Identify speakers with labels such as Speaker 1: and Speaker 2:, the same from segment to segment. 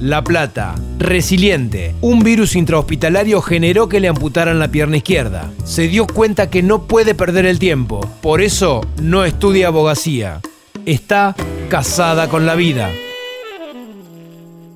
Speaker 1: La Plata, resiliente. Un virus intrahospitalario generó que le amputaran la pierna izquierda. Se dio cuenta que no puede perder el tiempo. Por eso no estudia abogacía. Está casada con la vida.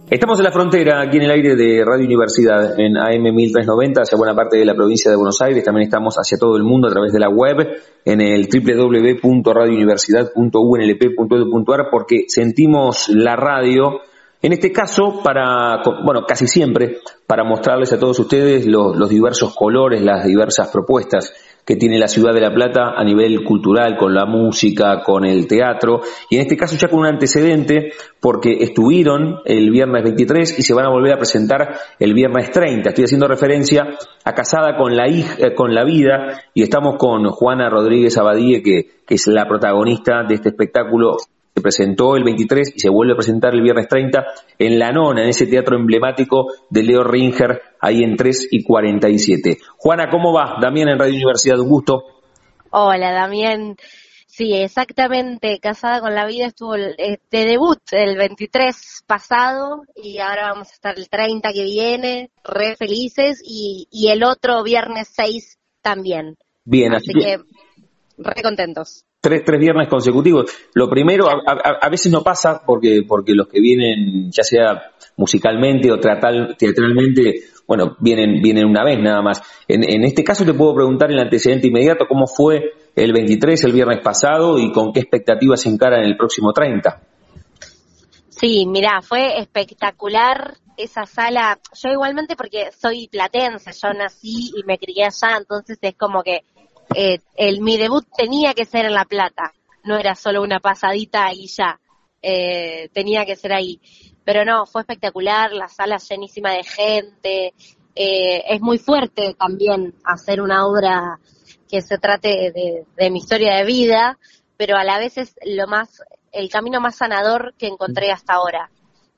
Speaker 2: Estamos en la frontera, aquí en el aire de Radio Universidad, en AM 1390, hacia buena parte de la provincia de Buenos Aires. También estamos hacia todo el mundo a través de la web, en el www.radiouniversidad.unlp.edu.ar, porque sentimos la radio, en este caso, para, bueno, casi siempre, para mostrarles a todos ustedes los, diversos colores, las diversas propuestas que tiene la ciudad de La Plata a nivel cultural, con la música, con el teatro, y en este caso ya con un antecedente, porque estuvieron el viernes 23 y se van a volver a presentar el viernes 30. Estoy haciendo referencia a Casada con la, hija, eh, con la Vida, y estamos con Juana Rodríguez Abadie, que, que es la protagonista de este espectáculo se presentó el 23 y se vuelve a presentar el viernes 30 en La Nona, en ese teatro emblemático de Leo Ringer, ahí en 3 y 47. Juana, ¿cómo va? Damián en Radio Universidad, un gusto.
Speaker 3: Hola, Damián. Sí, exactamente. Casada con la vida estuvo el, de debut el 23 pasado y ahora vamos a estar el 30 que viene, re felices y, y el otro viernes 6 también.
Speaker 2: Bien,
Speaker 3: así, así que re contentos
Speaker 2: tres, tres viernes consecutivos. Lo primero, a, a, veces no pasa porque, porque los que vienen, ya sea musicalmente o teatral, teatralmente, bueno, vienen, vienen una vez nada más. En, en este caso te puedo preguntar el antecedente inmediato cómo fue el 23, el viernes pasado, y con qué expectativas se encara en el próximo 30.
Speaker 3: Sí, mira, fue espectacular esa sala. Yo igualmente porque soy platense, yo nací y me crié allá, entonces es como que eh, el, mi debut tenía que ser en La Plata, no era solo una pasadita y ya, eh, tenía que ser ahí. Pero no, fue espectacular, la sala llenísima de gente, eh, es muy fuerte también hacer una obra que se trate de, de, mi historia de vida, pero a la vez es lo más, el camino más sanador que encontré hasta ahora.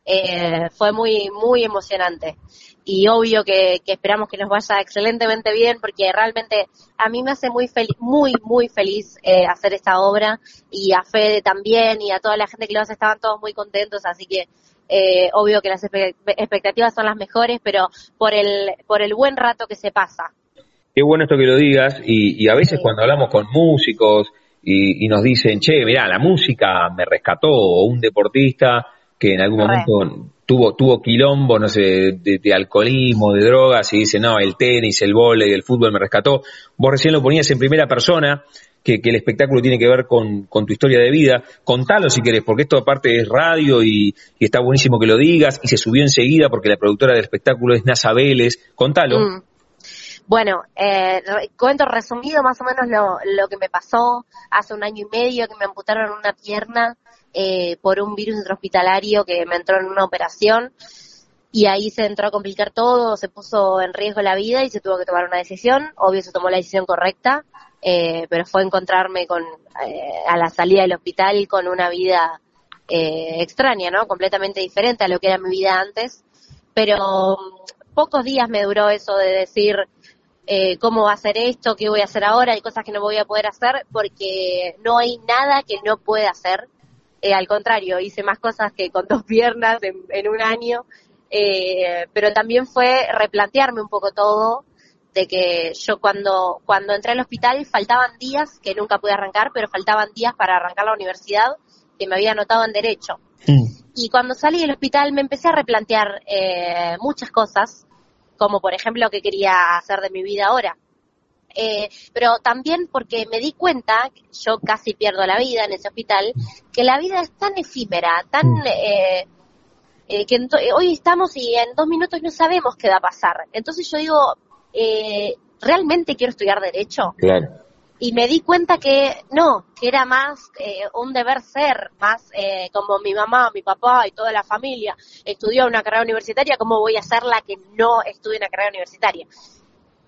Speaker 3: Eh, fue muy, muy emocionante y obvio que, que, esperamos que nos vaya excelentemente bien porque realmente a mí me hace muy feliz, muy, muy feliz eh, hacer esta obra y a Fede también y a toda la gente que lo hace estaban todos muy contentos, así que eh, obvio que las expectativas son las mejores, pero por el, por el buen rato que se pasa.
Speaker 2: Qué bueno esto que lo digas y, y a veces sí. cuando hablamos con músicos y, y, nos dicen, che, mirá, la música me rescató o un deportista que en algún momento tuvo, tuvo quilombo, no sé, de, de, alcoholismo, de drogas, y dice, no, el tenis, el vóley, el fútbol me rescató. Vos recién lo ponías en primera persona, que, que el espectáculo tiene que ver con, con, tu historia de vida. Contalo si querés, porque esto aparte es radio y, y, está buenísimo que lo digas, y se subió enseguida porque la productora del espectáculo es Nasa Vélez. Contalo.
Speaker 3: Mm. Bueno, eh, cuento resumido más o menos lo, lo que me pasó hace un año y medio que me amputaron una pierna eh, por un virus intrahospitalario que me entró en una operación y ahí se entró a complicar todo, se puso en riesgo la vida y se tuvo que tomar una decisión. Obvio se tomó la decisión correcta, eh, pero fue encontrarme con eh, a la salida del hospital con una vida eh, extraña, ¿no? Completamente diferente a lo que era mi vida antes. Pero pocos días me duró eso de decir eh, cómo va a ser esto, qué voy a hacer ahora, hay cosas que no voy a poder hacer porque no hay nada que no pueda hacer eh, al contrario, hice más cosas que con dos piernas en, en un año, eh, pero también fue replantearme un poco todo, de que yo cuando, cuando entré al hospital faltaban días, que nunca pude arrancar, pero faltaban días para arrancar la universidad, que me había anotado en Derecho. Mm. Y cuando salí del hospital me empecé a replantear eh, muchas cosas, como por ejemplo qué quería hacer de mi vida ahora. Eh, pero también porque me di cuenta, yo casi pierdo la vida en ese hospital, que la vida es tan efímera, tan... Eh, eh, que hoy estamos y en dos minutos no sabemos qué va a pasar. Entonces yo digo, eh, ¿realmente quiero estudiar Derecho?
Speaker 2: Claro.
Speaker 3: Y me di cuenta que no, que era más eh, un deber ser, más eh, como mi mamá, mi papá y toda la familia estudió una carrera universitaria, ¿cómo voy a ser la que no estudie una carrera universitaria?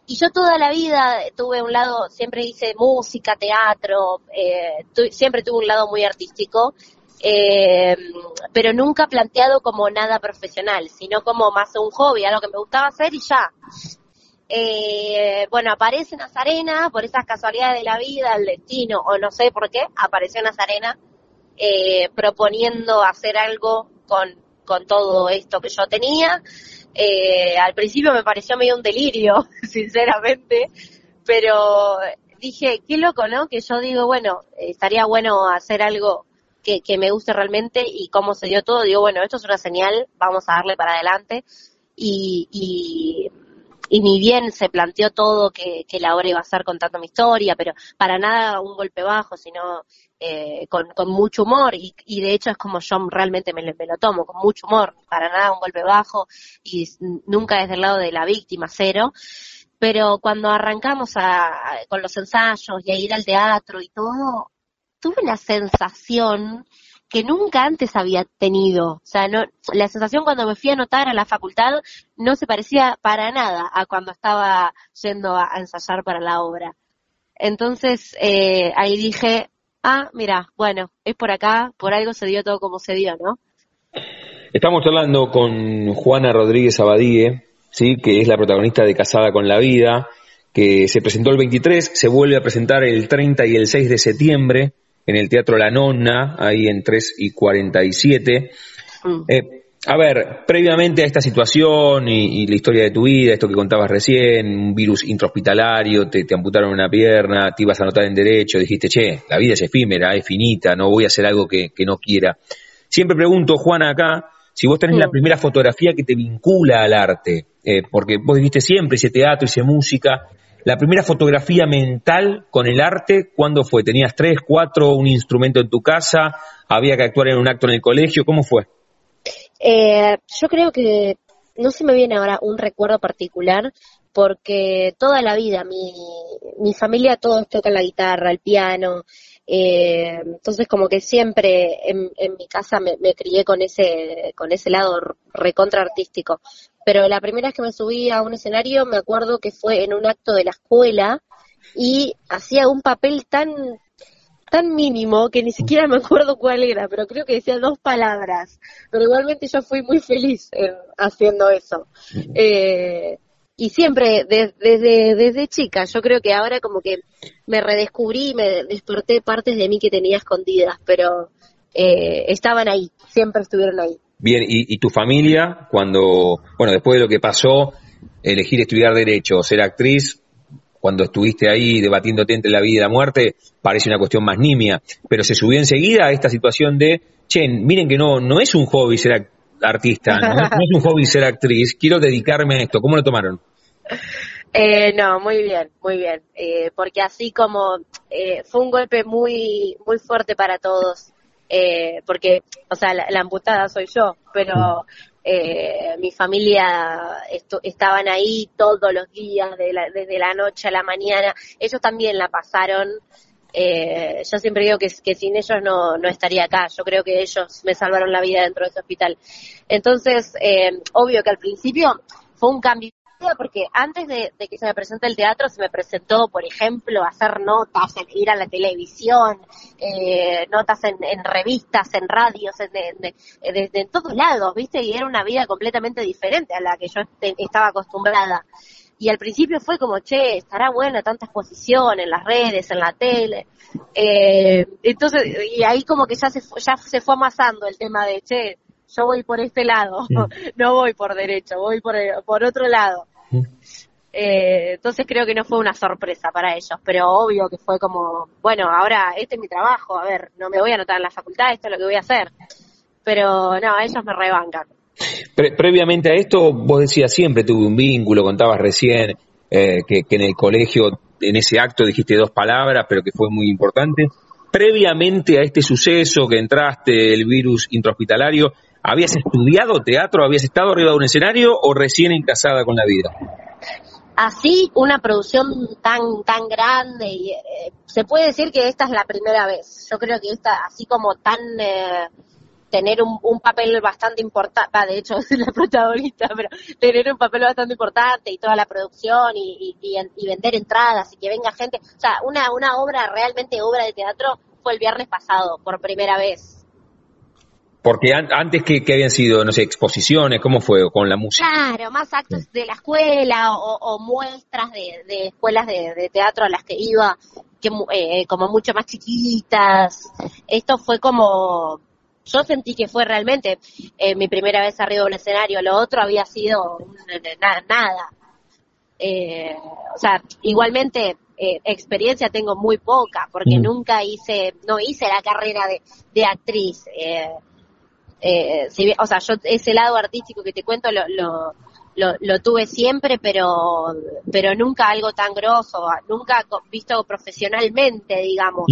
Speaker 3: Y yo toda la vida tuve un lado, siempre hice música, teatro, eh, siempre tuve un lado muy artístico, eh, pero nunca planteado como nada profesional, sino como más un hobby, algo que me gustaba hacer y ya. Eh, bueno, aparece Nazarena, por esas casualidades de la vida, el destino, o no sé por qué, apareció Nazarena eh, proponiendo hacer algo con, con todo esto que yo tenía. Eh, al principio me pareció medio un delirio, sinceramente, pero dije, qué loco, ¿no? Que yo digo, bueno, estaría bueno hacer algo que, que me guste realmente y cómo se dio todo, digo, bueno, esto es una señal, vamos a darle para adelante. Y, y y ni bien se planteó todo que, la obra iba a ser contando mi historia, pero para nada un golpe bajo, sino eh, con, mucho humor y, de hecho es como yo realmente me, lo tomo, con mucho humor, para nada un golpe bajo y nunca desde el lado de la víctima, cero. Pero cuando arrancamos con los ensayos y a ir al teatro y todo, tuve la sensación que nunca antes había tenido. O sea, no, la sensación cuando me fui a anotar a la facultad no se parecía para nada a cuando estaba yendo a, ensayar para la obra. Entonces, eh, ahí dije, ah, mira, bueno, es por acá, por algo se dio todo como se dio, ¿no?
Speaker 2: Estamos hablando con Juana Rodríguez Abadíe, ¿sí? que es la protagonista de Casada con la Vida, que se presentó el 23, se vuelve a presentar el 30 y el 6 de septiembre en el Teatro La Nonna, ahí en 3 y 47. Mm. Eh, a ver, previamente a esta situación y, la historia de tu vida, esto que contabas recién, un virus intrahospitalario, te, te, amputaron una pierna, te ibas a anotar en derecho, dijiste, che, la vida es efímera, es finita, no voy a hacer algo que, no quiera. Siempre pregunto, Juana, acá, si vos tenés la mm. primera fotografía que te vincula al arte, eh, porque vos dijiste siempre, hice teatro, hice música, la primera fotografía mental con el arte, ¿cuándo fue? ¿Tenías tres, cuatro, un instrumento en tu casa? ¿Había que actuar en un acto en el colegio? ¿Cómo fue?
Speaker 3: Eh, yo creo que no se me viene ahora un recuerdo particular porque toda la vida mi, mi familia todos tocan la guitarra, el piano, eh, entonces como que siempre en, mi casa me, me, crié con ese, con ese lado recontra artístico pero la primera vez que me subí a un escenario me acuerdo que fue en un acto de la escuela y hacía un papel tan tan mínimo que ni siquiera me acuerdo cuál era, pero creo que decía dos palabras. Pero igualmente yo fui muy feliz haciendo eso. Eh, y siempre, desde, desde chica, yo creo que ahora como que me redescubrí, me desperté partes de mí que tenía escondidas, pero eh, estaban ahí, siempre estuvieron ahí.
Speaker 2: Bien, y, tu familia, cuando, bueno, después de lo que pasó, elegir estudiar Derecho, ser actriz, cuando estuviste ahí debatiéndote entre la vida y la muerte, parece una cuestión más nimia, pero se subió enseguida a esta situación de, che, miren que no, no es un hobby ser artista, no, es un hobby ser actriz, quiero dedicarme a esto. ¿Cómo lo tomaron?
Speaker 3: Eh, no, muy bien, muy bien, eh, porque así como eh, fue un golpe muy, muy fuerte para todos eh, porque, o sea, la, amputada soy yo, pero eh, mi familia estaban ahí todos los días, desde la noche a la mañana, ellos también la pasaron. Eh, yo siempre digo que, que sin ellos no, no estaría acá, yo creo que ellos me salvaron la vida dentro de ese hospital. Entonces, eh, obvio que al principio fue un cambio porque antes de, que se me presente el teatro, se me presentó, por ejemplo, hacer notas, ir a la televisión, eh, notas en, revistas, en radios, en, todos lados, ¿viste? Y era una vida completamente diferente a la que yo estaba acostumbrada. Y al principio fue como, che, estará buena tanta exposición en las redes, en la tele. Eh, entonces, y ahí como que ya se, ya se fue amasando el tema de, che, yo voy por este lado, no voy por derecho, voy por, por otro lado. Eh, entonces creo que no fue una sorpresa para ellos, pero obvio que fue como, bueno, ahora este es mi trabajo, a ver, no me voy a anotar en la facultad, esto es lo que voy a hacer. Pero no, ellos me rebancan.
Speaker 2: previamente a esto, vos decías siempre, tuve un vínculo, contabas recién eh, que, que en el colegio, en ese acto dijiste dos palabras, pero que fue muy importante. Previamente a este suceso que entraste, el virus intrahospitalario, ¿Habías estudiado teatro? ¿Habías estado arriba de un escenario o recién encasada con la vida?
Speaker 3: Así, una producción tan tan grande, y, eh, se puede decir que esta es la primera vez. Yo creo que esta, así como tan eh, tener un, papel bastante importante, de hecho es la protagonista, pero tener un papel bastante importante y toda la producción y, y, vender entradas y que venga gente, o sea, una, una obra, realmente obra de teatro, fue el viernes pasado, por primera vez.
Speaker 2: Porque antes que, habían sido, no sé, exposiciones, ¿cómo fue con la música?
Speaker 3: Claro, más actos de la escuela o, muestras de, escuelas de, teatro a las que iba, que eh, como mucho más chiquitas. Esto fue como, yo sentí que fue realmente eh, mi primera vez arriba de un escenario. Lo otro había sido nada. Eh, o sea, igualmente experiencia tengo muy poca porque mm. nunca hice, no hice la carrera de, de actriz. Eh, eh, o sea, yo ese lado artístico que te cuento lo, lo, lo, tuve siempre, pero, pero nunca algo tan grosso, nunca visto profesionalmente, digamos.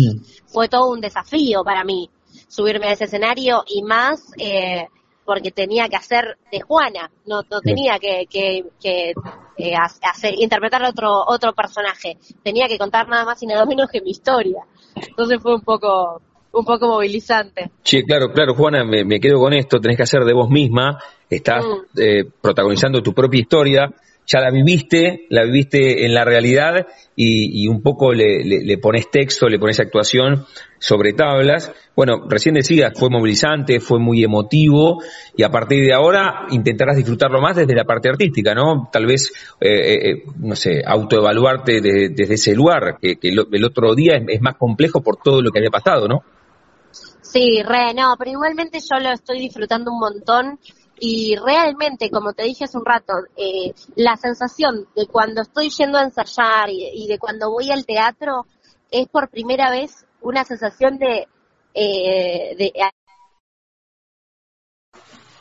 Speaker 3: Fue todo un desafío para mí subirme a ese escenario y más eh, porque tenía que hacer de Juana, no, no tenía que, que, que eh, hacer, interpretar otro, otro personaje, tenía que contar nada más y nada menos que mi historia. Entonces fue un poco, un poco movilizante.
Speaker 2: Sí, claro, claro, Juana, me, quedo con esto, tenés que hacer de vos misma, estás mm. eh, protagonizando tu propia historia, ya la viviste, la viviste en la realidad y, un poco le, pones texto, le pones actuación sobre tablas. Bueno, recién decías, fue movilizante, fue muy emotivo y a partir de ahora intentarás disfrutarlo más desde la parte artística, ¿no? Tal vez, eh, eh, no sé, autoevaluarte desde ese lugar, que, el otro día es más complejo por todo lo que había pasado, ¿no?
Speaker 3: Sí, re, no, pero igualmente yo lo estoy disfrutando un montón y realmente, como te dije hace un rato, eh, la sensación de cuando estoy yendo a ensayar y, de cuando voy al teatro es por primera vez una sensación de... Eh, de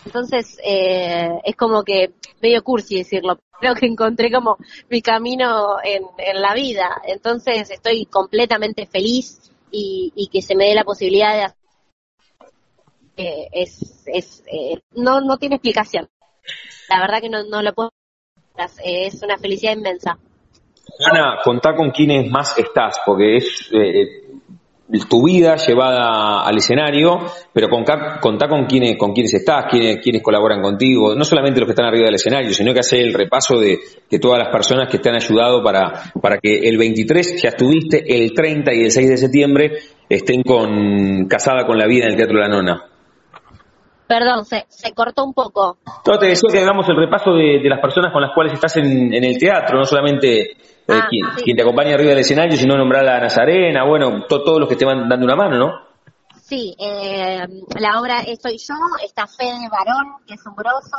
Speaker 3: entonces, eh, es como que medio cursi decirlo, creo que encontré como mi camino en, en la vida. Entonces, estoy completamente feliz y, y que se me dé la posibilidad de hacer es, es eh, no, no tiene explicación. La verdad que no, no lo puedo. Es una felicidad inmensa.
Speaker 2: Juana, contá con quiénes más estás, porque es eh, tu vida llevada al escenario, pero contá, contá con quiénes, con quiénes estás, quiénes, quiénes colaboran contigo, no solamente los que están arriba del escenario, sino que hacer el repaso de, de, todas las personas que te han ayudado para, para que el 23 ya estuviste, el 30 y el 6 de septiembre estén con Casada con la Vida en el Teatro La Nona.
Speaker 3: Perdón, se, se cortó un poco.
Speaker 2: No, te decía que hagamos el repaso de, las personas con las cuales estás en, el teatro, no solamente eh, ah, quien, te acompaña arriba del escenario, sino nombrar a Nazarena, bueno, todos los que te van dando una mano, ¿no?
Speaker 3: Sí, eh, la obra Soy yo, está Fede Varón, que es un grosso,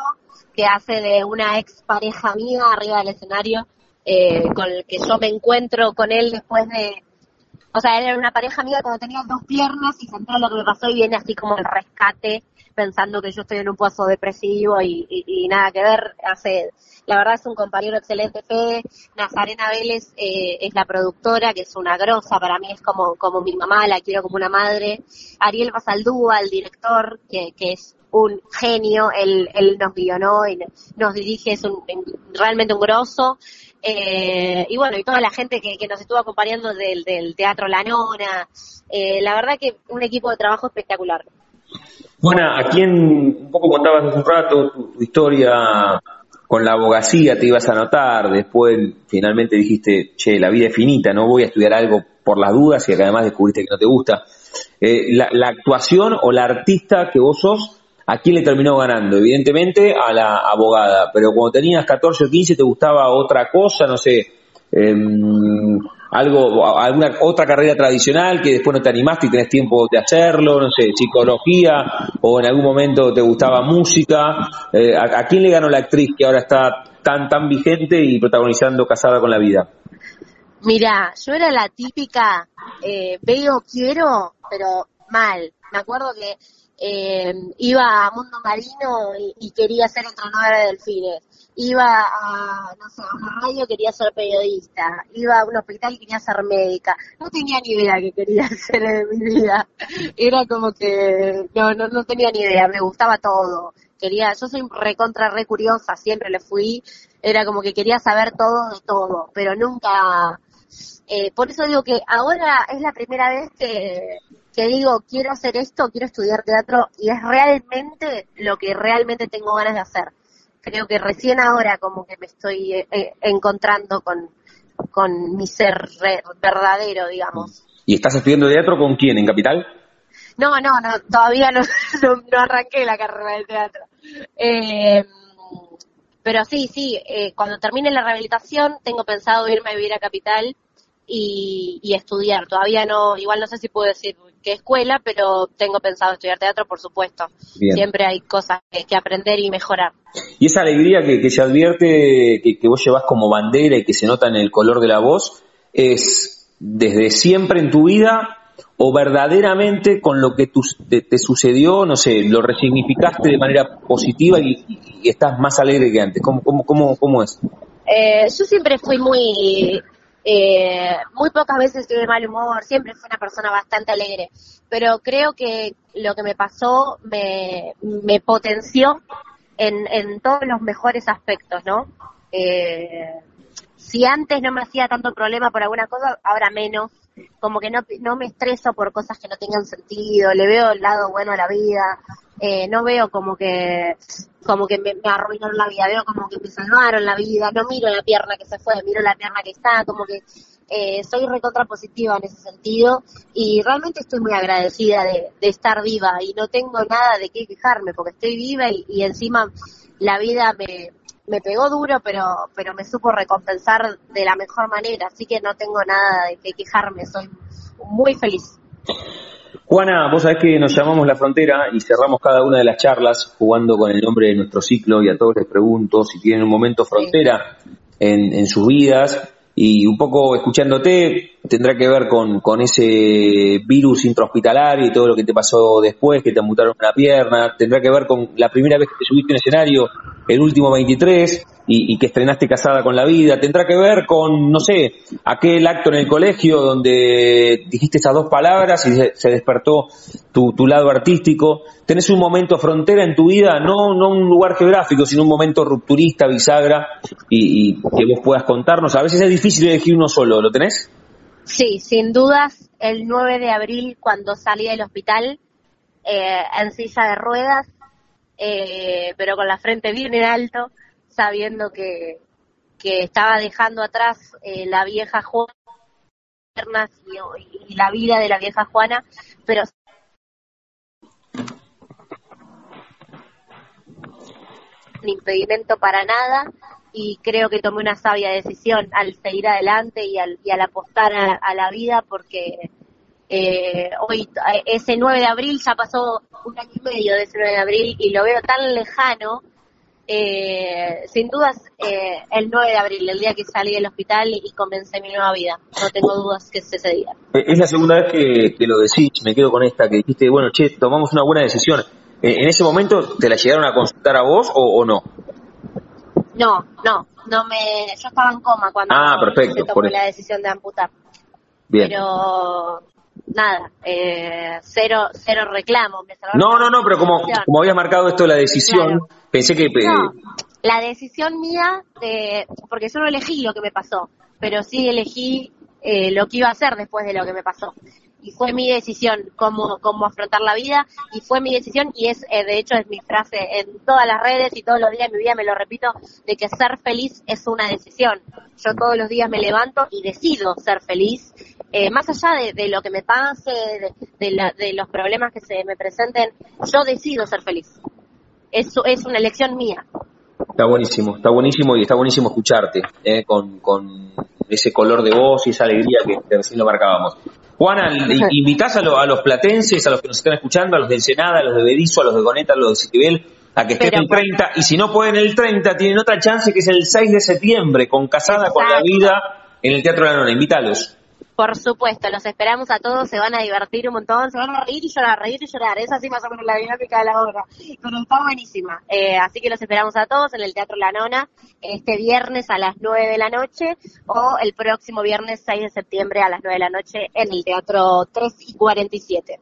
Speaker 3: que hace de una ex pareja mía arriba del escenario, eh, con el que yo me encuentro con él después de... O sea, él era una pareja amiga cuando tenía dos piernas y se entera lo que me pasó y viene así como el rescate pensando que yo estoy en un pozo depresivo y, nada que ver. Hace, la verdad es un compañero excelente, Fede. Nazarena Vélez eh, es la productora, que es una grosa, para mí es como, como mi mamá, la quiero como una madre. Ariel Basaldúa, el director, que, que es un genio, él, él nos guionó y nos dirige, es un, realmente un grosso. Eh, y bueno, y toda la gente que, nos estuvo acompañando del, del Teatro La Nona. Eh, la verdad que un equipo de trabajo espectacular.
Speaker 2: Bueno, aquí en, un poco contabas hace un rato tu, historia con la abogacía, te ibas a anotar, después finalmente dijiste, che, la vida es finita, no voy a estudiar algo por las dudas y que además descubriste que no te gusta. Eh, la, actuación o la artista que vos sos, ¿a quién le terminó ganando? Evidentemente a la abogada, pero cuando tenías 14 o 15 te gustaba otra cosa, no sé, eh, algo, alguna otra carrera tradicional que después no te animaste y tenés tiempo de hacerlo, no sé, psicología, o en algún momento te gustaba música. Eh, ¿a, quién le ganó la actriz que ahora está tan, tan vigente y protagonizando Casada con la Vida?
Speaker 3: Mira, yo era la típica, eh, veo, quiero, pero mal. Me acuerdo que eh, iba a Mundo Marino y, quería ser entrenadora de delfines iba a, no sé, a una radio, quería ser periodista, iba a un hospital, quería ser médica. No tenía ni idea que quería hacer en mi vida. Era como que, no, no, no tenía ni idea, me gustaba todo. Quería, yo soy recontra, re curiosa, siempre le fui. Era como que quería saber todo de todo, pero nunca, eh, por eso digo que ahora es la primera vez que, que digo, quiero hacer esto, quiero estudiar teatro y es realmente lo que realmente tengo ganas de hacer. Creo que recién ahora como que me estoy eh, eh, encontrando con, con mi ser verdadero, digamos.
Speaker 2: ¿Y estás estudiando teatro con quién? ¿En Capital?
Speaker 3: No, no, no todavía no, no, arranqué la carrera de teatro. Eh, pero sí, sí, eh, cuando termine la rehabilitación tengo pensado irme a vivir a Capital y, estudiar. Todavía no, igual no sé si puedo decir qué escuela, pero tengo pensado estudiar teatro, por supuesto. Siempre hay cosas que, aprender y mejorar.
Speaker 2: Y esa alegría que, se advierte, que, que vos llevas como bandera y que se nota en el color de la voz, es desde siempre en tu vida o verdaderamente con lo que te, sucedió, no sé, lo resignificaste de manera positiva y, estás más alegre que antes? ¿Cómo, cómo, cómo, cómo es?
Speaker 3: Eh, yo siempre fui muy, eh, muy pocas veces tuve mal humor, siempre fui una persona bastante alegre, pero creo que lo que me pasó me, me potenció en, en todos los mejores aspectos, ¿no? Eh, si antes no me hacía tanto problema por alguna cosa, ahora menos como que no, no me estreso por cosas que no tengan sentido, le veo el lado bueno a la vida, eh, no veo como que como que me, arruinaron la vida, veo como que me salvaron la vida, no miro la pierna que se fue, miro la pierna que está, como que eh, soy recontra positiva en ese sentido y realmente estoy muy agradecida de, estar viva y no tengo nada de qué quejarme porque estoy viva y encima la vida me, me pegó duro, pero, pero me supo recompensar de la mejor manera, así que no tengo nada de que quejarme, soy muy feliz.
Speaker 2: Juana, vos sabés que nos llamamos La Frontera y cerramos cada una de las charlas jugando con el nombre de nuestro ciclo y a todos les pregunto si tienen un momento frontera en, en sus vidas y un poco escuchándote tendrá que ver con, con ese virus intrahospitalario y todo lo que te pasó después, que te amputaron una pierna, tendrá que ver con la primera vez que te subiste en escenario, el último 23, y, que estrenaste Casada con la Vida, tendrá que ver con, no sé, aquel acto en el colegio donde dijiste esas dos palabras y se, despertó tu, tu, lado artístico. Tenés un momento frontera en tu vida, no, no un lugar geográfico, sino un momento rupturista, bisagra, y, que vos puedas contarnos. A veces es difícil elegir uno solo, ¿lo tenés?
Speaker 3: Sí, sin dudas, el 9 de abril, cuando salí del hospital, eh, en silla de ruedas, eh, pero con la frente bien en alto, sabiendo que, que estaba dejando atrás eh, la vieja Juana y, la vida de la vieja Juana, pero impedimento para nada y creo que tomé una sabia decisión al seguir adelante y al, y al apostar a, la vida porque eh, hoy ese 9 de abril ya pasó un año y medio de ese 9 de abril y lo veo tan lejano eh, sin dudas, eh, el 9 de abril, el día que salí del hospital y comencé mi nueva vida. No tengo dudas que es ese día.
Speaker 2: Eh, es la segunda vez que, lo decís, me quedo con esta, que dijiste, bueno, che, tomamos una buena decisión. Eh, ¿En ese momento te la llegaron a consultar a vos o, no?
Speaker 3: No, no, no me, yo estaba en coma cuando
Speaker 2: ah, perfecto,
Speaker 3: se tomó la decisión de amputar. Bien. Pero nada, eh, cero, cero reclamo.
Speaker 2: no, no, no, pero como, como habías marcado esto la decisión, pensé que...
Speaker 3: No, la decisión mía, de, porque yo no elegí lo que me pasó, pero sí elegí eh, lo que iba a hacer después de lo que me pasó. Y fue mi decisión cómo, cómo afrontar la vida, y fue mi decisión, y es, eh, de hecho, es mi frase en todas las redes y todos los días de mi vida me lo repito, de que ser feliz es una decisión. Yo todos los días me levanto y decido ser feliz, eh, más allá de, lo que me pase, de, los problemas que se me presenten, yo decido ser feliz. Eso es una elección mía.
Speaker 2: Está buenísimo, está buenísimo y está buenísimo escucharte eh, con, ese color de voz y esa alegría que, recién lo marcábamos. Juana, ¿invitás a, a, los platenses, a los que nos están escuchando, a los de Ensenada, a los de Berizo, a los de Goneta, a los de Citibel, a que estén el 30? Y si no pueden el 30, tienen otra chance que es el 6 de septiembre, con Casada con la Vida en el Teatro de la Nona. Invítalos.
Speaker 3: Por supuesto, los esperamos a todos, se van a divertir un montón, se van a reír y llorar, reír y llorar, es así más o menos la dinámica de la obra, pero está buenísima. Eh, así que los esperamos a todos en el Teatro La Nona este viernes a las 9 de la noche o el próximo viernes 6 de septiembre a las 9 de la noche en el Teatro 3 y 47.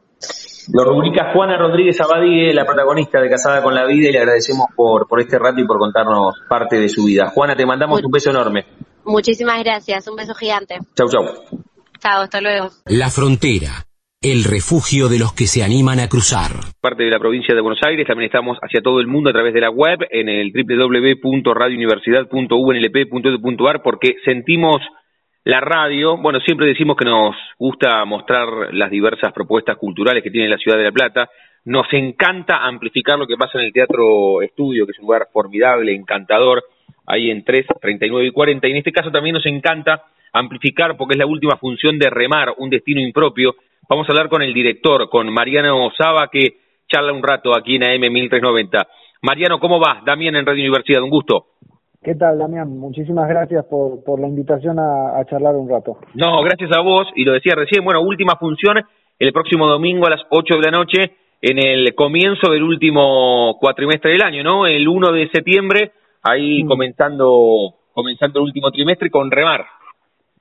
Speaker 2: Lo rubrica Juana Rodríguez Abadí, la protagonista de Casada con la Vida, y le agradecemos por, por este rato y por contarnos parte de su vida. Juana, te mandamos un beso enorme.
Speaker 3: Muchísimas gracias, un beso gigante.
Speaker 2: Chau, chau.
Speaker 3: Chao, hasta luego.
Speaker 4: La Frontera el refugio de los que se animan a cruzar.
Speaker 2: Parte de la provincia de Buenos Aires, también estamos hacia todo el mundo a través de la web en el www.radiouniversidad.unlp.edu.ar porque sentimos la radio, bueno, siempre decimos que nos gusta mostrar las diversas propuestas culturales que tiene la ciudad de La Plata. Nos encanta amplificar lo que pasa en el Teatro Estudio, que es un lugar formidable, encantador, ahí en 3, 39 y 40. Y en este caso también nos encanta amplificar porque es la última función de Remar, un destino impropio, Vamos a hablar con el director, con Mariano Osaba, que charla un rato aquí en AM 1390. Mariano, ¿cómo va? Damián en Radio Universidad, un gusto.
Speaker 5: ¿Qué tal, Damián? Muchísimas gracias por, por la invitación a, charlar un rato.
Speaker 2: No, gracias a vos, y lo decía recién, bueno, última función el próximo domingo a las 8 de la noche, en el comienzo del último cuatrimestre del año, ¿no? El 1 de septiembre, ahí comenzando, comenzando el último trimestre con Remar.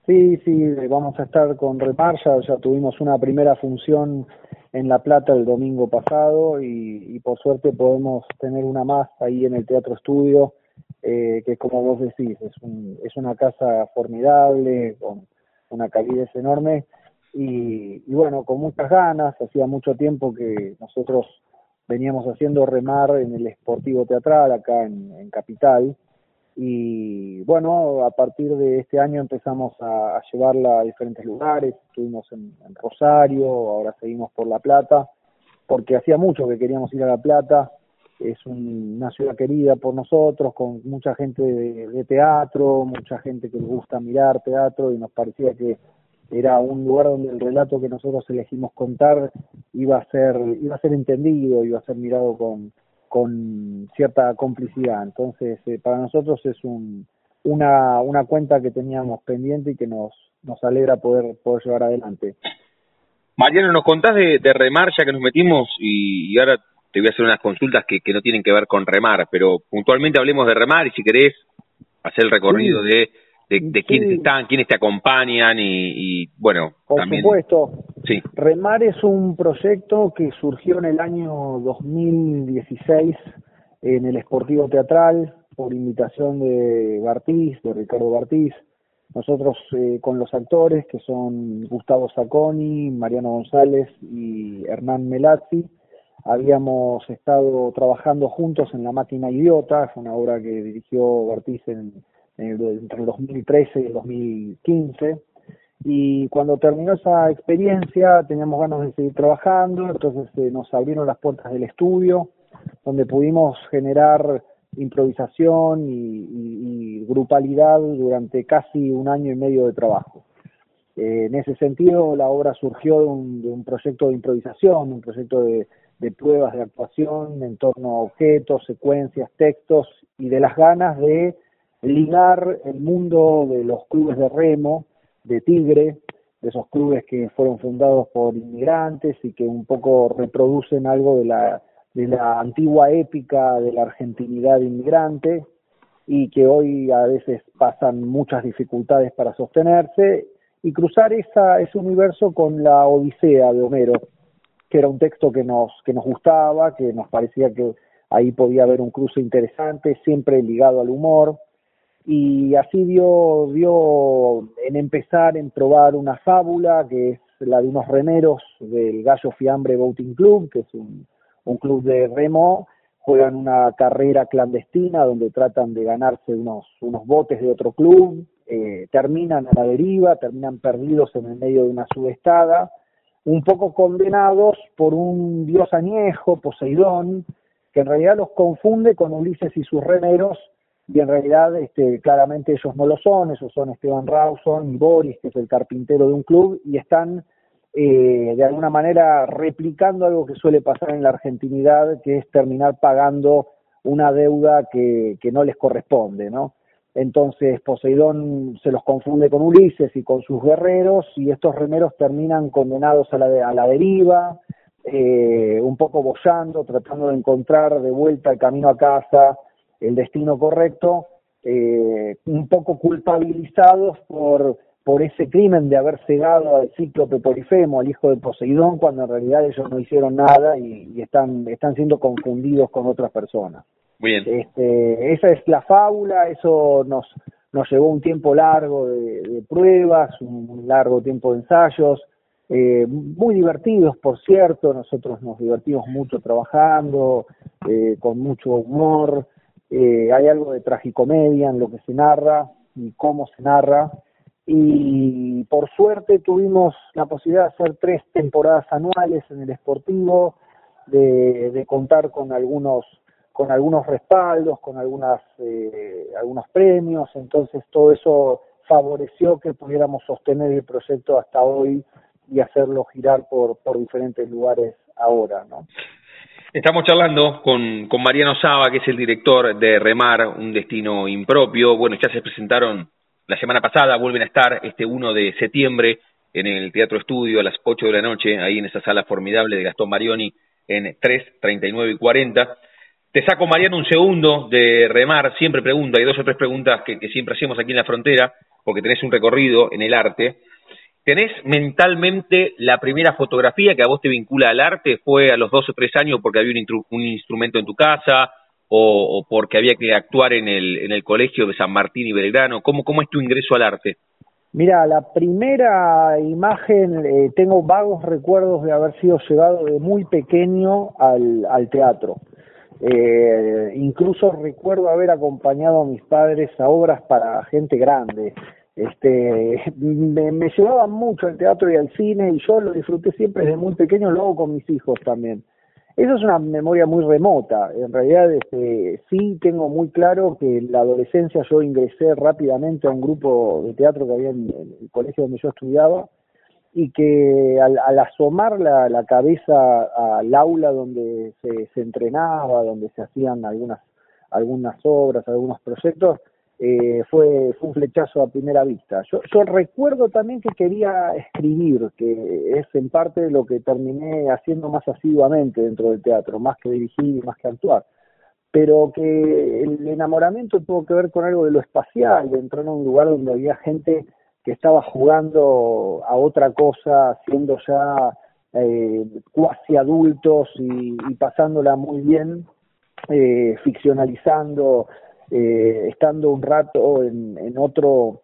Speaker 5: Sí, sí, vamos a estar con Remarcha, ya tuvimos una primera función en La Plata el domingo pasado y, por suerte podemos tener una más ahí en el Teatro Estudio, eh, que como vos decís, es, un, es una casa formidable, con una calidez enorme. Y, bueno, con muchas ganas, hacía mucho tiempo que nosotros veníamos haciendo remar en el Esportivo Teatral acá en Capital. Y bueno, a partir de este año empezamos a, llevarla a diferentes lugares, estuvimos en, Rosario, ahora seguimos por La Plata, porque hacía mucho que queríamos ir a La Plata, es una ciudad querida por nosotros, con mucha gente de, teatro, mucha gente que le gusta mirar teatro y nos parecía que era un lugar donde el relato que nosotros elegimos contar iba a ser iba a ser entendido, iba a ser mirado con, con cierta complicidad. Entonces, eh, para nosotros es un, una, una cuenta que teníamos pendiente y que nos, nos alegra poder, poder llevar adelante.
Speaker 2: Mariano, nos contás de, de remar ya que nos metimos y, ahora te voy a hacer unas consultas que, que no tienen que ver con remar, pero puntualmente hablemos de remar y si querés hacer el recorrido de de, quiénes están, quiénes te acompañan y, bueno,
Speaker 5: Por supuesto. Sí. Remar es un proyecto que surgió en el año 2016 en el Esportivo Teatral por invitación de Bartiz, de Ricardo Bartiz. Nosotros eh, con los actores que son Gustavo Sacconi, Mariano González y Hernán Melazzi, habíamos estado trabajando juntos en La Máquina Idiota, fue una obra que dirigió Bartiz en entre el 2013 y el 2015. Y cuando terminó esa experiencia teníamos ganas de seguir trabajando, entonces eh, nos abrieron las puertas del estudio, donde pudimos generar improvisación y, grupalidad durante casi un año y medio de trabajo. Eh, en ese sentido, la obra surgió de un, proyecto de improvisación, un proyecto de, de, pruebas de actuación en torno a objetos, secuencias, textos y de las ganas de ligar el mundo de los clubes de remo, de Tigre, de esos clubes que fueron fundados por inmigrantes y que un poco reproducen algo de la, de la antigua épica de la argentinidad inmigrante y que hoy a veces pasan muchas dificultades para sostenerse y cruzar esa, ese universo con la Odisea de Homero, que era un texto que nos, que nos gustaba, que nos parecía que ahí podía haber un cruce interesante, siempre ligado al humor, y así dio, dio en empezar en probar una fábula que es la de unos remeros del Gallo Fiambre Boating Club, que es un, un club de remo, juegan una carrera clandestina donde tratan de ganarse unos, unos botes de otro club, eh, terminan a la deriva, terminan perdidos en el medio de una subestada, un poco condenados por un dios añejo, Poseidón, que en realidad los confunde con Ulises y sus remeros, y en realidad este, claramente ellos no lo son, ellos son Esteban Rawson y Boris, que es el carpintero de un club, y están eh, de alguna manera replicando algo que suele pasar en la argentinidad, que es terminar pagando una deuda que, que no les corresponde, ¿no? Entonces Poseidón se los confunde con Ulises y con sus guerreros, y estos remeros terminan condenados a la, a la deriva, eh, un poco bollando, tratando de encontrar de vuelta el camino a casa, el destino correcto, eh, un poco culpabilizados por, por ese crimen de haber cegado al cíclope Polifemo, al hijo de Poseidón, cuando en realidad ellos no hicieron nada y, están, están siendo confundidos con otras personas.
Speaker 2: bien.
Speaker 5: Este, esa es la fábula, eso nos, nos llevó un tiempo largo de, pruebas, un largo tiempo de ensayos, eh, muy divertidos, por cierto, nosotros nos divertimos mucho trabajando, eh, con mucho humor, eh, hay algo de tragicomedia en lo que se narra y cómo se narra, y por suerte tuvimos la posibilidad de hacer tres temporadas anuales en el Esportivo, de, contar con algunos con algunos respaldos, con algunas algunos premios, entonces todo eso favoreció que pudiéramos sostener el proyecto hasta hoy y hacerlo girar por, por diferentes lugares ahora, ¿no?
Speaker 2: Estamos charlando con, con Mariano Saba, que es el director de Remar, un destino impropio. Bueno, ya se presentaron la semana pasada, vuelven a estar este 1 de septiembre en el Teatro Estudio a las 8 de la noche, ahí en esa sala formidable de Gastón Marioni en 3, 39 y 40. Te saco, Mariano, un segundo de Remar. Siempre pregunta, hay dos o tres preguntas que, que siempre hacemos aquí en la frontera, porque tenés un recorrido en el arte. ¿Tenés mentalmente la primera fotografía que a vos te vincula al arte? ¿Fue a los dos o tres años porque había un, instrumento en tu casa o, porque había que actuar en el, en el colegio de San Martín y Belgrano? ¿Cómo, es tu ingreso al arte?
Speaker 5: Mira, la primera imagen, eh, tengo vagos recuerdos de haber sido llegado de muy pequeño al, al teatro. Eh, incluso recuerdo haber acompañado a mis padres a obras para gente grande. Este, me, me llevaban mucho al teatro y al cine y yo lo disfruté siempre desde muy pequeño, luego con mis hijos también. Eso es una memoria muy remota. En realidad, este, sí tengo muy claro que en la adolescencia yo ingresé rápidamente a un grupo de teatro que había en el colegio donde yo estudiaba y que al, asomar la, la, cabeza al aula donde se, se entrenaba, donde se hacían algunas algunas obras, algunos proyectos, eh, fue, fue un flechazo a primera vista. Yo, recuerdo también que quería escribir, que es en parte lo que terminé haciendo más asiduamente dentro del teatro, más que dirigir y más que actuar. Pero que el enamoramiento tuvo que ver con algo de lo espacial, de entrar en un lugar donde había gente que estaba jugando a otra cosa, siendo ya eh, cuasi adultos y, y pasándola muy bien, eh, ficcionalizando eh, estando un rato en, en otro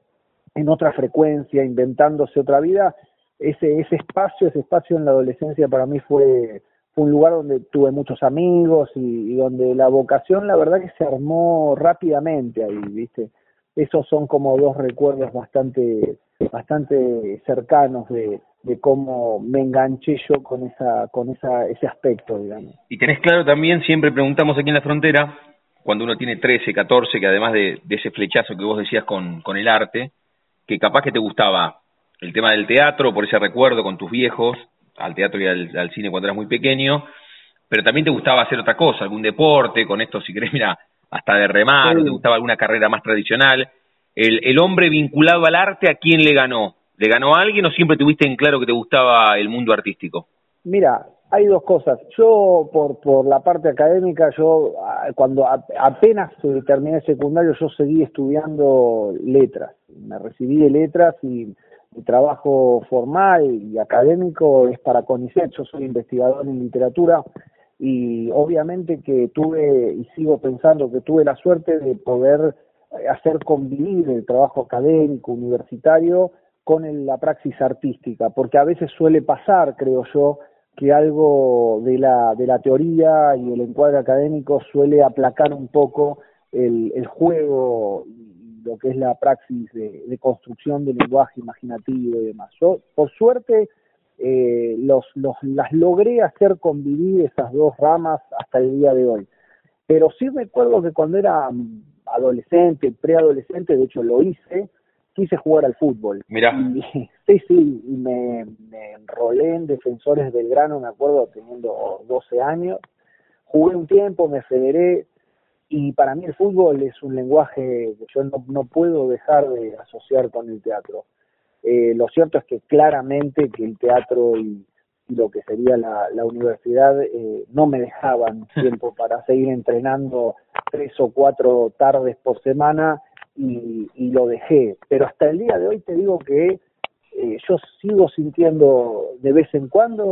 Speaker 5: en otra frecuencia, inventándose otra vida, ese, ese espacio, ese espacio en la adolescencia para mí fue, fue un lugar donde tuve muchos amigos y, donde la vocación la verdad que se armó rápidamente ahí, ¿viste? Esos son como dos recuerdos bastante, bastante cercanos de, de cómo me enganché yo con esa, con esa, ese aspecto, digamos.
Speaker 2: Y tenés claro también, siempre preguntamos aquí en la frontera, cuando uno tiene 13, 14, que además de, de ese flechazo que vos decías con, con el arte, que capaz que te gustaba el tema del teatro, por ese recuerdo con tus viejos, al teatro y al, al cine cuando eras muy pequeño, pero también te gustaba hacer otra cosa, algún deporte, con esto si querés, mira, hasta de remar, sí. o te gustaba alguna carrera más tradicional. El, el hombre vinculado al arte, ¿a quién le ganó? ¿Le ganó a alguien o siempre tuviste en claro que te gustaba el mundo artístico?
Speaker 5: Mira, hay dos cosas. Yo, por, por la parte académica, yo cuando a, apenas terminé secundario, yo seguí estudiando letras. Me recibí de letras y mi trabajo formal y académico es para CONICET. Yo soy investigador en literatura y obviamente que tuve y sigo pensando que tuve la suerte de poder hacer convivir el trabajo académico, universitario, con el, la praxis artística, porque a veces suele pasar, creo yo, que algo de la, de la teoría y el encuadre académico suele aplacar un poco el, el juego lo que es la praxis de, de, construcción del lenguaje imaginativo y demás. Yo, por suerte, eh, los, los, las logré hacer convivir esas dos ramas hasta el día de hoy. Pero sí recuerdo que cuando era adolescente, preadolescente, de hecho lo hice, quise jugar al fútbol.
Speaker 2: Mira.
Speaker 5: Sí, sí, y me, me enrolé en Defensores del Grano, me acuerdo, teniendo 12 años. Jugué un tiempo, me federé, y para mí el fútbol es un lenguaje que yo no, no puedo dejar de asociar con el teatro. Eh, lo cierto es que claramente que el teatro y, y lo que sería la, la universidad eh, no me dejaban tiempo para seguir entrenando tres o cuatro tardes por semana y, y lo dejé. Pero hasta el día de hoy te digo que eh, yo sigo sintiendo de vez en cuando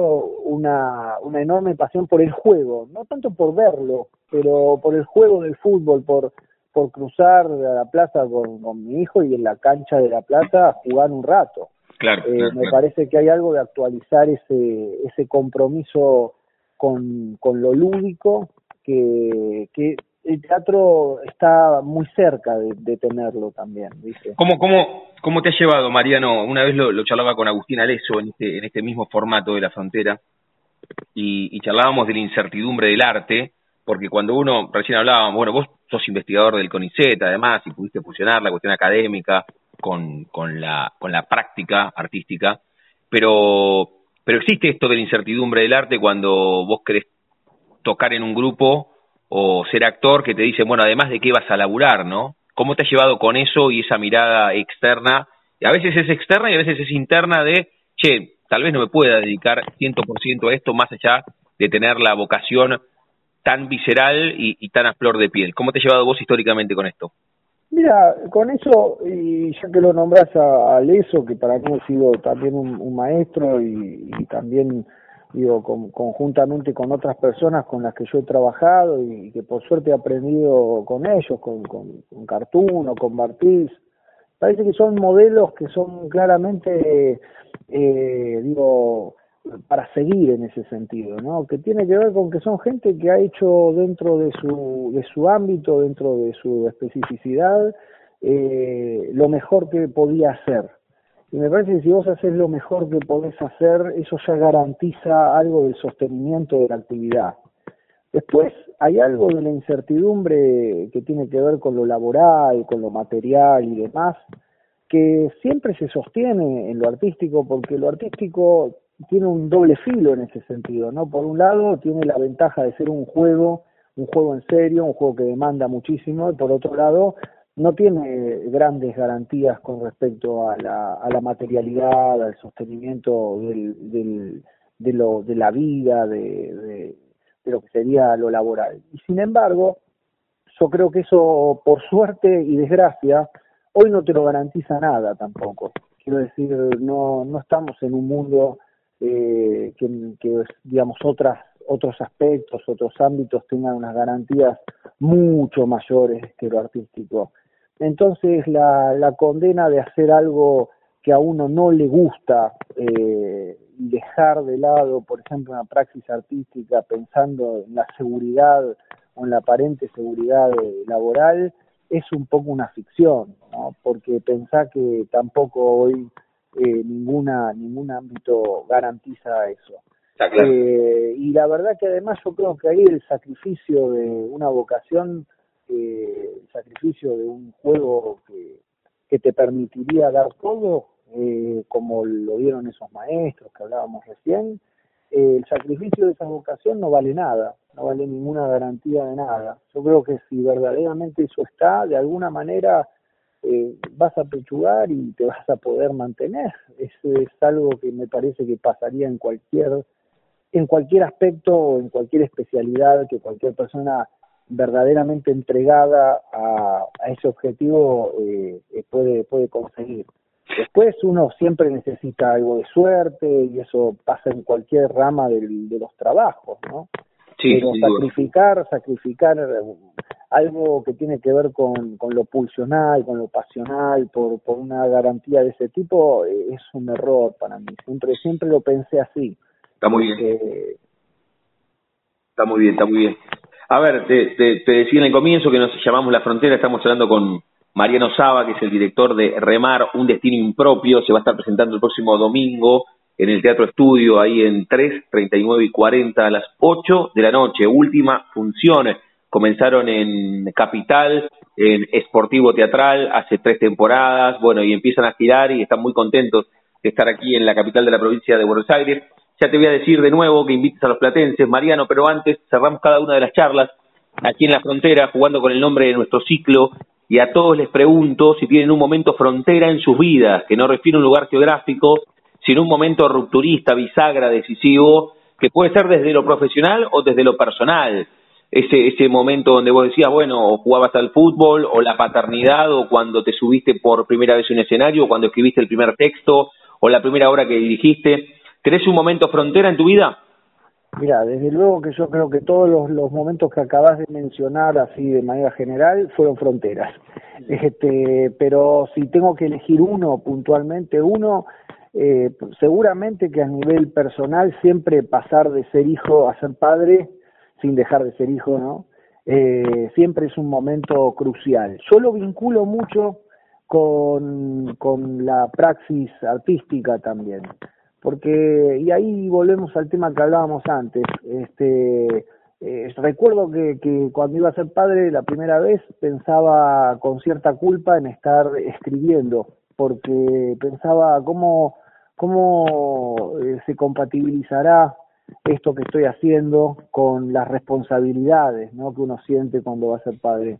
Speaker 5: una, una enorme pasión por el juego, no tanto por verlo, pero por el juego del fútbol, por, por cruzar la plaza con, con mi hijo y en la cancha de la plaza jugar un rato.
Speaker 2: Claro,
Speaker 5: eh, me parece que hay algo de actualizar ese, ese compromiso con, con lo lúdico que, que el teatro está muy cerca de, tenerlo también. ¿viste?
Speaker 2: ¿Cómo, cómo, ¿Cómo te ha llevado, Mariano? Una vez lo, lo charlaba con Agustín Aleso en este, en este mismo formato de la frontera y, y charlábamos de la incertidumbre del arte, porque cuando uno, recién hablábamos, bueno, vos sos investigador del CONICET además y pudiste fusionar la cuestión académica con, con, la, con la práctica artística, pero, pero existe esto de la incertidumbre del arte cuando vos querés tocar en un grupo o ser actor que te dice, bueno, además de qué vas a laburar, ¿no? ¿Cómo te has llevado con eso y esa mirada externa? a veces es externa y a veces es interna de, che, tal vez no me pueda dedicar 100% a esto más allá de tener la vocación tan visceral y, tan a flor de piel. ¿Cómo te has llevado vos históricamente con esto?
Speaker 5: Mira, con eso, y ya que lo nombras a, Leso, que para mí ha sido también un, maestro y, también digo, conjuntamente con otras personas con las que yo he trabajado y, que por suerte he aprendido con ellos, con, con, con Cartoon o con Bartiz. Parece que son modelos que son claramente, eh, digo, para seguir en ese sentido, ¿no? Que tiene que ver con que son gente que ha hecho dentro de su, de su ámbito, dentro de su especificidad, eh, lo mejor que podía hacer y me parece que si vos haces lo mejor que podés hacer, eso ya garantiza algo del sostenimiento de la actividad. Después hay algo de la incertidumbre que tiene que ver con lo laboral, con lo material y demás, que siempre se sostiene en lo artístico, porque lo artístico tiene un doble filo en ese sentido, ¿no? Por un lado tiene la ventaja de ser un juego, un juego en serio, un juego que demanda muchísimo, y por otro lado no tiene grandes garantías con respecto a la, materialidad, al sostenimiento del, del, de, lo, de la vida, de, de, lo que sería lo laboral. Y sin embargo, yo creo que eso, por suerte y desgracia, hoy no te lo garantiza nada tampoco. Quiero decir, no, no estamos en un mundo eh, que, que, digamos, otras otros aspectos, otros ámbitos tengan unas garantías mucho mayores que lo artístico. Entonces la, la condena de hacer algo que a uno no le gusta eh, dejar de lado, por ejemplo, una praxis artística pensando en la seguridad o en la aparente seguridad laboral, es un poco una ficción, ¿no? porque pensá que tampoco hoy eh, ninguna ningún ámbito garantiza eso. Eh, y la verdad que además yo creo que ahí el sacrificio de una vocación eh, el sacrificio de un juego que, que te permitiría dar todo, eh, como lo dieron esos maestros que hablábamos recién, eh, el sacrificio de esa vocación no vale nada, no vale ninguna garantía de nada. Yo creo que si verdaderamente eso está, de alguna manera eh, vas a pechugar y te vas a poder mantener. Eso es algo que me parece que pasaría en cualquier en cualquier aspecto, en cualquier especialidad que cualquier persona verdaderamente entregada a, ese objetivo eh, eh, puede, puede conseguir. Después uno siempre necesita algo de suerte y eso pasa en cualquier rama de los trabajos, ¿no?
Speaker 2: Sí,
Speaker 5: Pero sacrificar, sacrificar algo que tiene que ver con, con lo pulsional, con lo pasional, por, por una garantía de ese tipo, eh, es un error para mí. Siempre, siempre lo pensé así.
Speaker 2: Está muy bien. Está muy bien, está muy bien. A ver, te, te, decía en el comienzo que nos llamamos La Frontera, estamos hablando con Mariano Saba, que es el director de Remar, Un Destino Impropio, se va a estar presentando el próximo domingo en el Teatro Estudio, ahí en 3, 39 y 40 a las 8 de la noche, última función. Comenzaron en Capital, en Esportivo Teatral, hace tres temporadas, bueno, y empiezan a girar y están muy contentos de estar aquí en la capital de la provincia de Buenos Aires. Ya te voy a decir de nuevo que invites a los platenses, Mariano, pero antes cerramos cada una de las charlas aquí en la frontera, jugando con el nombre de nuestro ciclo, y a todos les pregunto si tienen un momento frontera en sus vidas, que no refiere a un lugar geográfico, sino un momento rupturista, bisagra, decisivo, que puede ser desde lo profesional o desde lo personal. Ese, ese momento donde vos decías, bueno, o jugabas al fútbol, o la paternidad, o cuando te subiste por primera vez a un escenario, o cuando escribiste el primer texto, o la primera obra que dirigiste. ¿Tenés un momento frontera en tu vida?
Speaker 5: Mira, desde luego que yo creo que todos los, momentos que acabas de mencionar así de manera general fueron fronteras. Este, pero si tengo que elegir uno puntualmente, uno, eh, seguramente que a nivel personal siempre pasar de ser hijo a ser padre, sin dejar de ser hijo, ¿no? Eh, siempre es un momento crucial. Yo lo vinculo mucho con, con la praxis artística también, porque, y ahí volvemos al tema que hablábamos antes, este, eh, recuerdo que, que, cuando iba a ser padre la primera vez pensaba con cierta culpa en estar escribiendo, porque pensaba cómo, cómo eh, se compatibilizará esto que estoy haciendo con las responsabilidades ¿no? que uno siente cuando va a ser padre.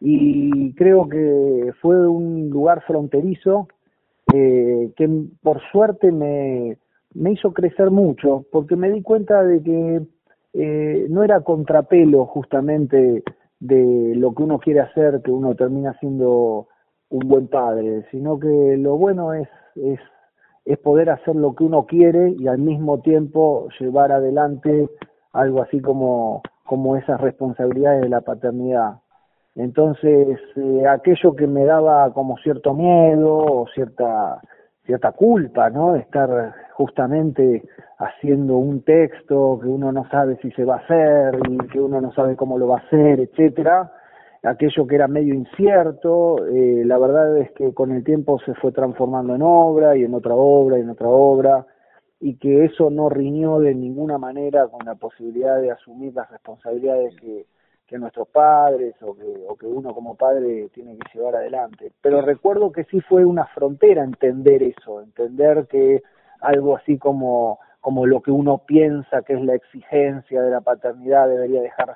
Speaker 5: Y creo que fue un lugar fronterizo eh, que por suerte me, me hizo crecer mucho, porque me di cuenta de que eh, no era contrapelo justamente de lo que uno quiere hacer, que uno termina siendo un buen padre, sino que lo bueno es, es, es poder hacer lo que uno quiere y al mismo tiempo llevar adelante algo así como, como esas responsabilidades de la paternidad. Entonces, eh, aquello que me daba como cierto miedo o cierta cierta culpa, ¿no? De estar justamente haciendo un texto que uno no sabe si se va a hacer y que uno no sabe cómo lo va a hacer, etcétera. Aquello que era medio incierto, eh, la verdad es que con el tiempo se fue transformando en obra y en otra obra y en otra obra y que eso no riñó de ninguna manera con la posibilidad de asumir las responsabilidades que, que nuestros padres o que, o que uno como padre tiene que llevar adelante. Pero recuerdo que sí fue una frontera entender eso, entender que algo así como, como lo que uno piensa que es la exigencia de la paternidad debería dejar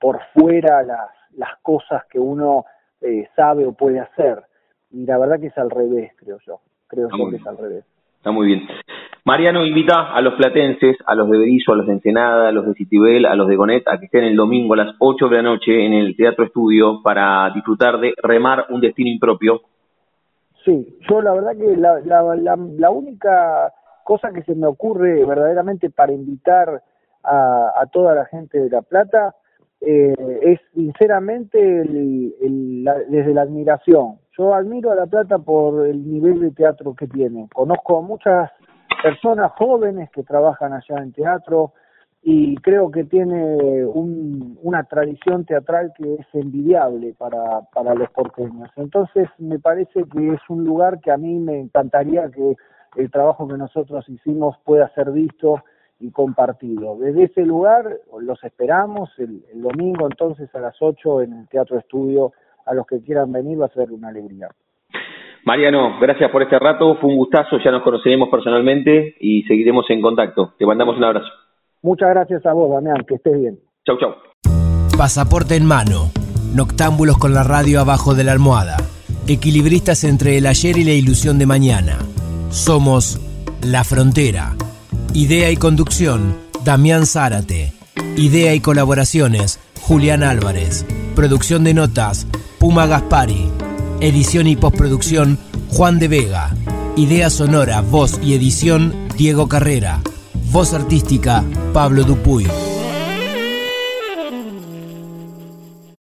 Speaker 5: por fuera las, las cosas que uno eh, sabe o puede hacer. Y la verdad que es al revés, creo yo. Creo yo que es al revés.
Speaker 2: Está muy bien. Mariano invita a los platenses, a los de Berizo, a los de Ensenada, a los de Citibel, a los de Gonet, a que estén el domingo a las 8 de la noche en el Teatro Estudio para disfrutar de Remar un Destino Impropio.
Speaker 5: Sí, yo la verdad que la, la, la, única cosa que se me ocurre verdaderamente para invitar a, a toda la gente de La Plata eh, es sinceramente el, desde la admiración. Yo admiro a La Plata por el nivel de teatro que tiene. Conozco muchas personas jóvenes que trabajan allá en teatro y creo que tiene un, una tradición teatral que es envidiable para, para los porteños. Entonces me parece que es un lugar que a mí me encantaría que el trabajo que nosotros hicimos pueda ser visto y compartido. Desde ese lugar los esperamos el, el domingo entonces a las 8 en el Teatro Estudio. A los que quieran venir va a ser una alegría.
Speaker 2: Mariano, gracias por este rato, fue un gustazo, ya nos conoceremos personalmente y seguiremos en contacto. Te mandamos un abrazo.
Speaker 5: Muchas gracias a vos, Damián, que estés bien.
Speaker 2: Chau, chau.
Speaker 1: Pasaporte en mano, noctámbulos con la radio abajo de la almohada, equilibristas entre el ayer y la ilusión de mañana. Somos La Frontera. Idea y conducción, Damián Zárate. Idea y colaboraciones, Julián Álvarez. Producción de notas, Puma Gaspari. Edición y postproducción, Juan de Vega. Idea sonora, voz y edición, Diego Carrera. Voz artística, Pablo Dupuy.